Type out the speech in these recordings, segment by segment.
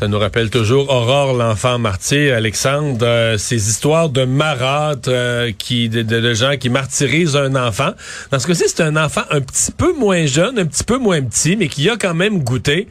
Ça nous rappelle toujours Aurore, l'enfant martyr, Alexandre, euh, ces histoires de marâtres, euh, qui, de, de, gens qui martyrisent un enfant. Dans ce cas-ci, c'est un enfant un petit peu moins jeune, un petit peu moins petit, mais qui a quand même goûté.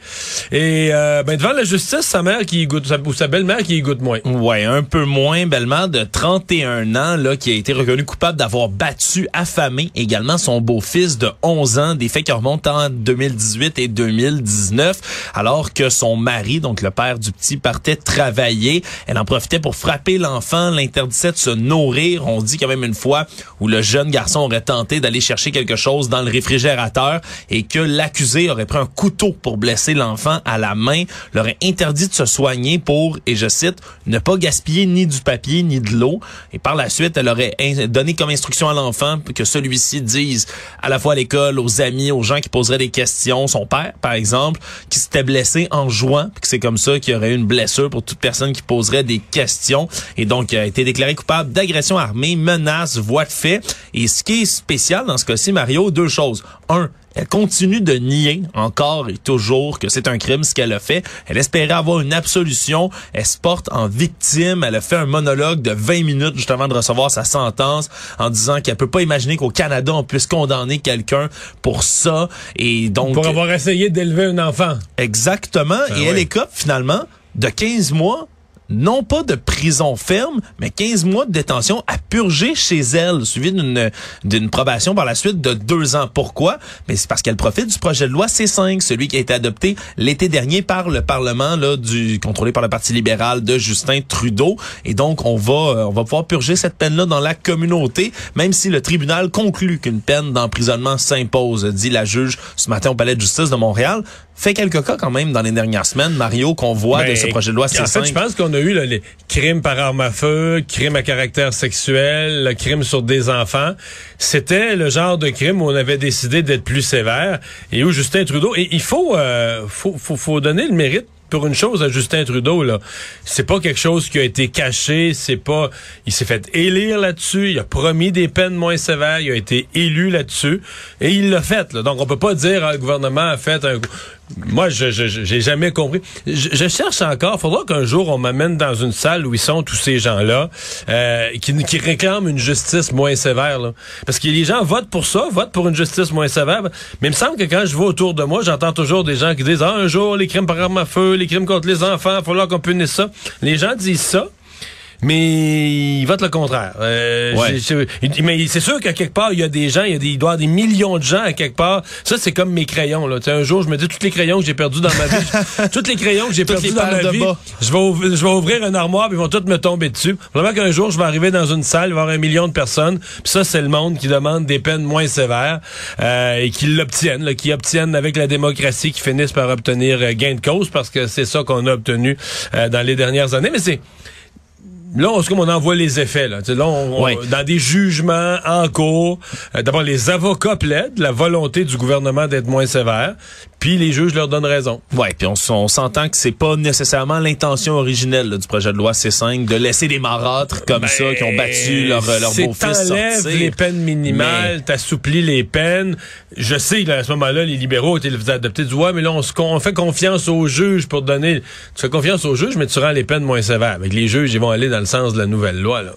Et euh, ben, devant la justice, sa mère qui goûte, sa, belle-mère qui goûte moins. Ouais, un peu moins, belle-mère de 31 ans, là, qui a été reconnue coupable d'avoir battu, affamé également son beau-fils de 11 ans, des faits qui remontent en 2018 et 2019, alors que son mari, donc le père du petit partait travailler. Elle en profitait pour frapper l'enfant, l'interdisait de se nourrir. On dit quand même une fois où le jeune garçon aurait tenté d'aller chercher quelque chose dans le réfrigérateur et que l'accusé aurait pris un couteau pour blesser l'enfant à la main, l'aurait interdit de se soigner pour, et je cite, ne pas gaspiller ni du papier ni de l'eau. Et par la suite, elle aurait donné comme instruction à l'enfant que celui-ci dise à la fois à l'école, aux amis, aux gens qui poseraient des questions, son père, par exemple, qui s'était blessé en jouant, que c'est comme ça qu'il y aurait une blessure pour toute personne qui poserait des questions. Et donc, il a été déclaré coupable d'agression armée, menace, voie de fait. Et ce qui est spécial dans ce cas-ci, Mario, deux choses. Un, elle continue de nier encore et toujours que c'est un crime ce qu'elle a fait. Elle espérait avoir une absolution. Elle se porte en victime. Elle a fait un monologue de 20 minutes juste avant de recevoir sa sentence en disant qu'elle peut pas imaginer qu'au Canada on puisse condamner quelqu'un pour ça. Et donc pour avoir essayé d'élever un enfant. Exactement. Ben et elle écope finalement de 15 mois non pas de prison ferme, mais 15 mois de détention à purger chez elle, suivi d'une d'une probation par la suite de deux ans. Pourquoi? Mais c'est parce qu'elle profite du projet de loi C5, celui qui a été adopté l'été dernier par le Parlement, là, du contrôlé par le Parti libéral de Justin Trudeau. Et donc, on va, euh, on va pouvoir purger cette peine-là dans la communauté, même si le tribunal conclut qu'une peine d'emprisonnement s'impose, dit la juge ce matin au Palais de justice de Montréal. Fait quelques cas quand même dans les dernières semaines, Mario, qu'on voit de ce ben, projet de loi C5. En fait, je pense qu'on a eu les crimes par arme à feu, crimes à caractère sexuel, le crime sur des enfants. C'était le genre de crime où on avait décidé d'être plus sévère et où Justin Trudeau... Et il faut, euh, faut, faut, faut donner le mérite pour une chose à Justin Trudeau là, c'est pas quelque chose qui a été caché, c'est pas il s'est fait élire là-dessus, il a promis des peines moins sévères, il a été élu là-dessus et il l'a fait là. Donc on peut pas dire ah, le gouvernement a fait un moi, je j'ai jamais compris. Je, cherche encore. Faudra qu'un jour on m'amène dans une salle où ils sont tous ces gens-là euh, qui, réclament une justice moins sévère. Parce que les gens votent pour ça, votent pour une justice moins sévère. Mais il me semble que quand je vais autour de moi, j'entends toujours des gens qui disent ah un jour les crimes par arme à feu, les crimes contre les enfants, il falloir qu'on punisse ça. Les gens disent ça mais il vote le contraire. Euh, mais c'est sûr qu'à quelque part, il y a des gens, il, y a des, il doit y avoir des millions de gens à quelque part. Ça, c'est comme mes crayons. Là. un jour, je me dis, tous les crayons que j'ai perdus dans ma vie, tous les crayons que j'ai perdus dans ma vie, je vais, je vais ouvrir un armoire, puis ils vont tous me tomber dessus. Vraiment qu'un jour, je vais arriver dans une salle, il va y avoir un million de personnes. Puis ça, c'est le monde qui demande des peines moins sévères euh, et qui l'obtiennent, qui obtiennent avec la démocratie, qui finissent par obtenir euh, gain de cause, parce que c'est ça qu'on a obtenu euh, dans les dernières années. Mais c'est Là, on, comme on en voit les effets. Là, là on, dans des jugements en cours, euh, d'abord les avocats plaident la volonté du gouvernement d'être moins sévère, puis les juges leur donnent raison. Ouais, puis on, on s'entend que c'est pas nécessairement l'intention originelle du projet de loi C5 de laisser des marâtres comme ça qui ont battu leur, leur beau-fils sortir. les peines minimales, t'assouplis les peines. Je sais qu'à ce moment-là, les libéraux étaient adoptés du ouais, mais là, on, on, fait confiance aux juges pour donner... Tu fais confiance aux juges, mais tu rends les peines moins sévères. Avec les juges, ils vont aller dans le sens de la nouvelle loi, là.